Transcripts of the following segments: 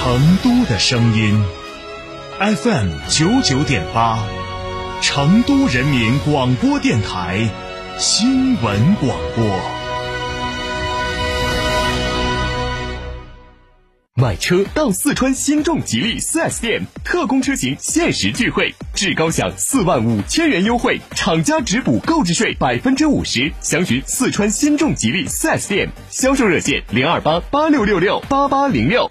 成都的声音，FM 九九点八，成都人民广播电台新闻广播。买车到四川新众吉利 4S 店，特供车型限时钜惠，至高享四万五千元优惠，厂家直补购置税百分之五十。详询四川新众吉利 4S 店，销售热线零二八八六六六八八零六。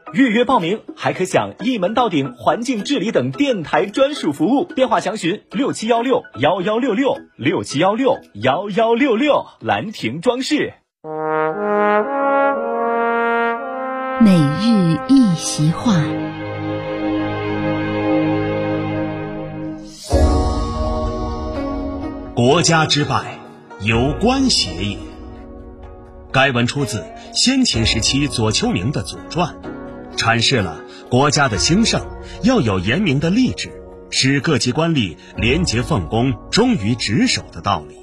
预约报名还可享一门到顶环境治理等电台专属服务。电话详询六七幺六幺幺六六六七幺六幺幺六六。兰亭装饰。每日一席话。国家之败，由官邪也。该文出自先秦时期左丘明的《左传》。阐释了国家的兴盛要有严明的吏治，使各级官吏廉洁奉公、忠于职守的道理。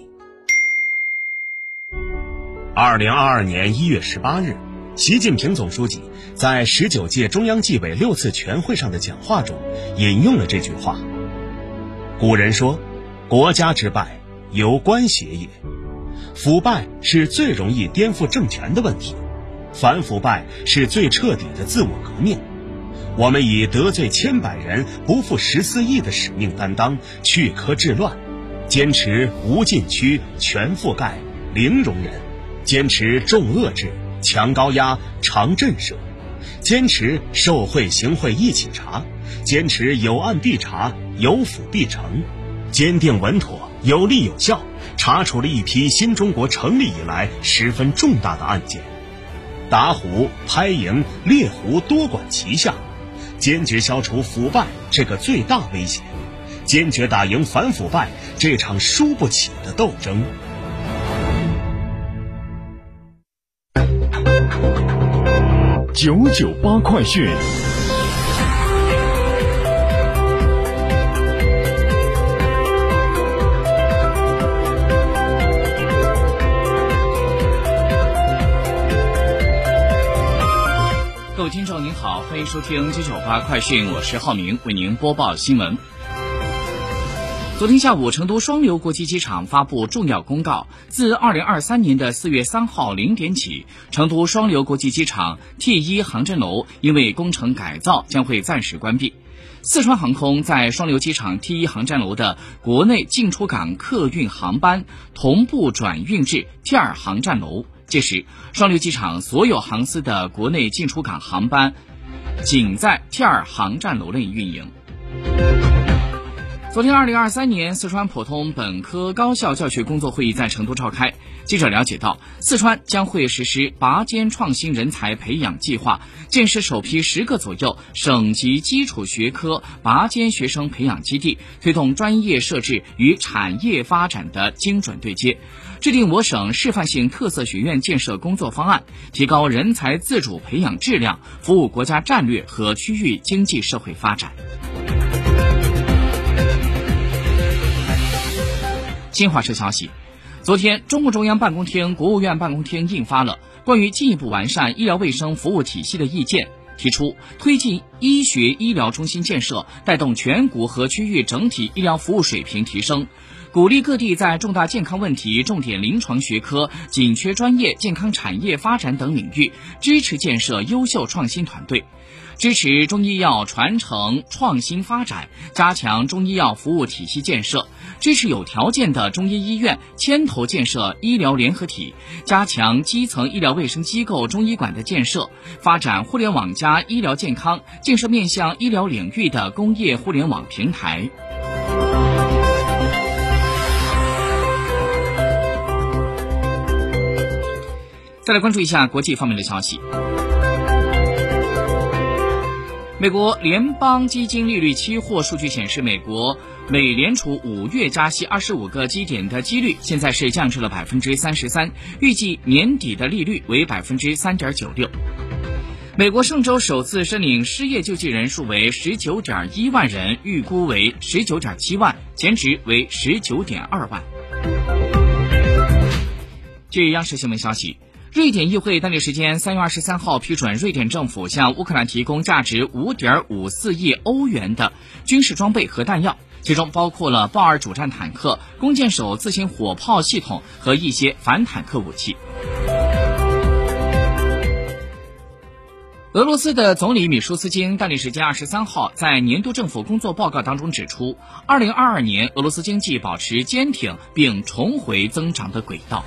二零二二年一月十八日，习近平总书记在十九届中央纪委六次全会上的讲话中引用了这句话。古人说：“国家之败，由官邪也。”腐败是最容易颠覆政权的问题。反腐败是最彻底的自我革命。我们以得罪千百人、不负十四亿的使命担当，去苛治乱，坚持无禁区、全覆盖、零容忍，坚持重遏制、强高压、长震慑，坚持受贿行贿一起查，坚持有案必查、有腐必惩，坚定稳妥、有力有效，查处了一批新中国成立以来十分重大的案件。打虎、拍蝇、猎狐多管齐下，坚决消除腐败这个最大威胁，坚决打赢反腐败这场输不起的斗争。九九八快讯。听众您好，欢迎收听九九八快讯，我是浩明，为您播报新闻。昨天下午，成都双流国际机场发布重要公告，自二零二三年的四月三号零点起，成都双流国际机场 T 一航站楼因为工程改造将会暂时关闭。四川航空在双流机场 T 一航站楼的国内进出港客运航班同步转运至 T 二航站楼。届时，双流机场所有航司的国内进出港航班仅在 T 二航站楼内运营。昨天，二零二三年四川普通本科高校教学工作会议在成都召开。记者了解到，四川将会实施拔尖创新人才培养计划，建设首批十个左右省级基础学科拔尖学生培养基地，推动专业设置与产业发展的精准对接。制定我省示范性特色学院建设工作方案，提高人才自主培养质量，服务国家战略和区域经济社会发展。新华社消息，昨天，中共中央办公厅、国务院办公厅印发了《关于进一步完善医疗卫生服务体系的意见》，提出推进医学医疗中心建设，带动全国和区域整体医疗服务水平提升。鼓励各地在重大健康问题、重点临床学科、紧缺专业、健康产业发展等领域，支持建设优秀创新团队，支持中医药传承创新发展，加强中医药服务体系建设，支持有条件的中医医院牵头建设医疗联合体，加强基层医疗卫生机构中医馆的建设，发展互联网加医疗健康，建设面向医疗领域的工业互联网平台。再来关注一下国际方面的消息。美国联邦基金利率期货数据显示，美国美联储五月加息二十五个基点的几率现在是降至了百分之三十三，预计年底的利率为百分之三点九六。美国上周首次申领失业救济人数为十九点一万人，预估为十九点七万，前值为十九点二万。据央视新闻消息。瑞典议会当地时间三月二十三号批准瑞典政府向乌克兰提供价值五点五四亿欧元的军事装备和弹药，其中包括了豹二主战坦克、弓箭手自行火炮系统和一些反坦克武器。俄罗斯的总理米舒斯京当地时间二十三号在年度政府工作报告当中指出，二零二二年俄罗斯经济保持坚挺并重回增长的轨道。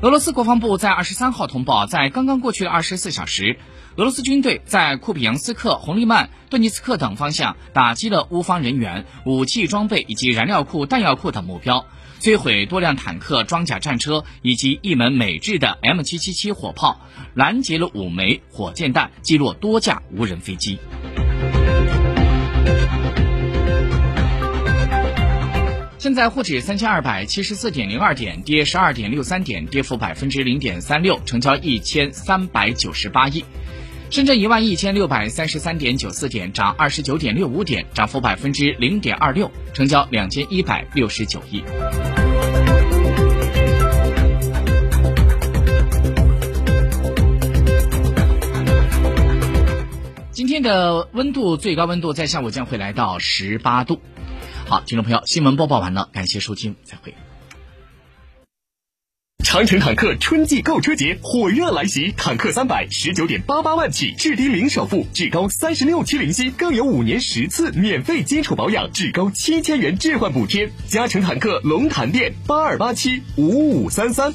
俄罗斯国防部在二十三号通报，在刚刚过去的二十四小时，俄罗斯军队在库比扬斯克、红利曼、顿涅茨克等方向打击了乌方人员、武器装备以及燃料库、弹药库等目标，摧毁多辆坦克、装甲战车以及一门美制的 M777 火炮，拦截了五枚火箭弹，击落多架无人飞机。现在沪指三千二百七十四点零二点，跌十二点六三点，跌幅百分之零点三六，成交一千三百九十八亿。深圳一万一千六百三十三点九四点，涨二十九点六五点，涨幅百分之零点二六，成交两千一百六十九亿。今天的温度最高温度在下午将会来到十八度。好，听众朋友，新闻播报完了，感谢收听，再会。长城坦克春季购车节火热来袭，坦克三百十九点八八万起，至低零首付，至高三十六期零息，更有五年十次免费基础保养，至高七千元置换补贴。嘉诚坦克龙潭店八二八七五五三三。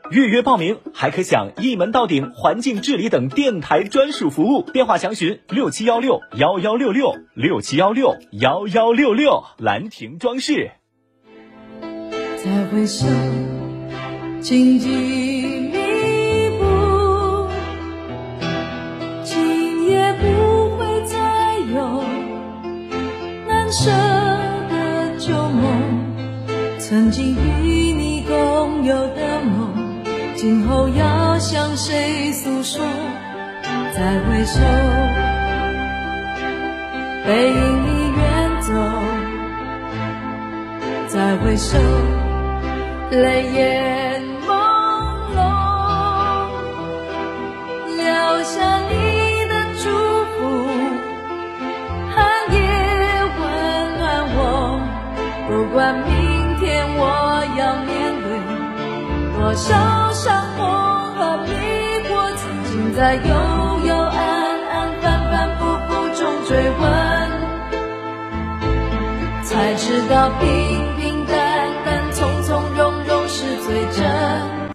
预约报名还可享一门到顶环境治理等电台专属服务，电话详询六七幺六幺幺六六六七幺六幺幺六六兰亭装饰。再回首，荆棘密布，今夜不会再有难舍的旧梦，曾经与你共有的梦。今后要向谁诉说？再回首，背影已远走。再回首，泪眼朦胧，留下你的祝福，寒夜温暖我。不管明天我要多少伤痛和迷惑曾经在幽幽暗暗反反复复中追问才知道平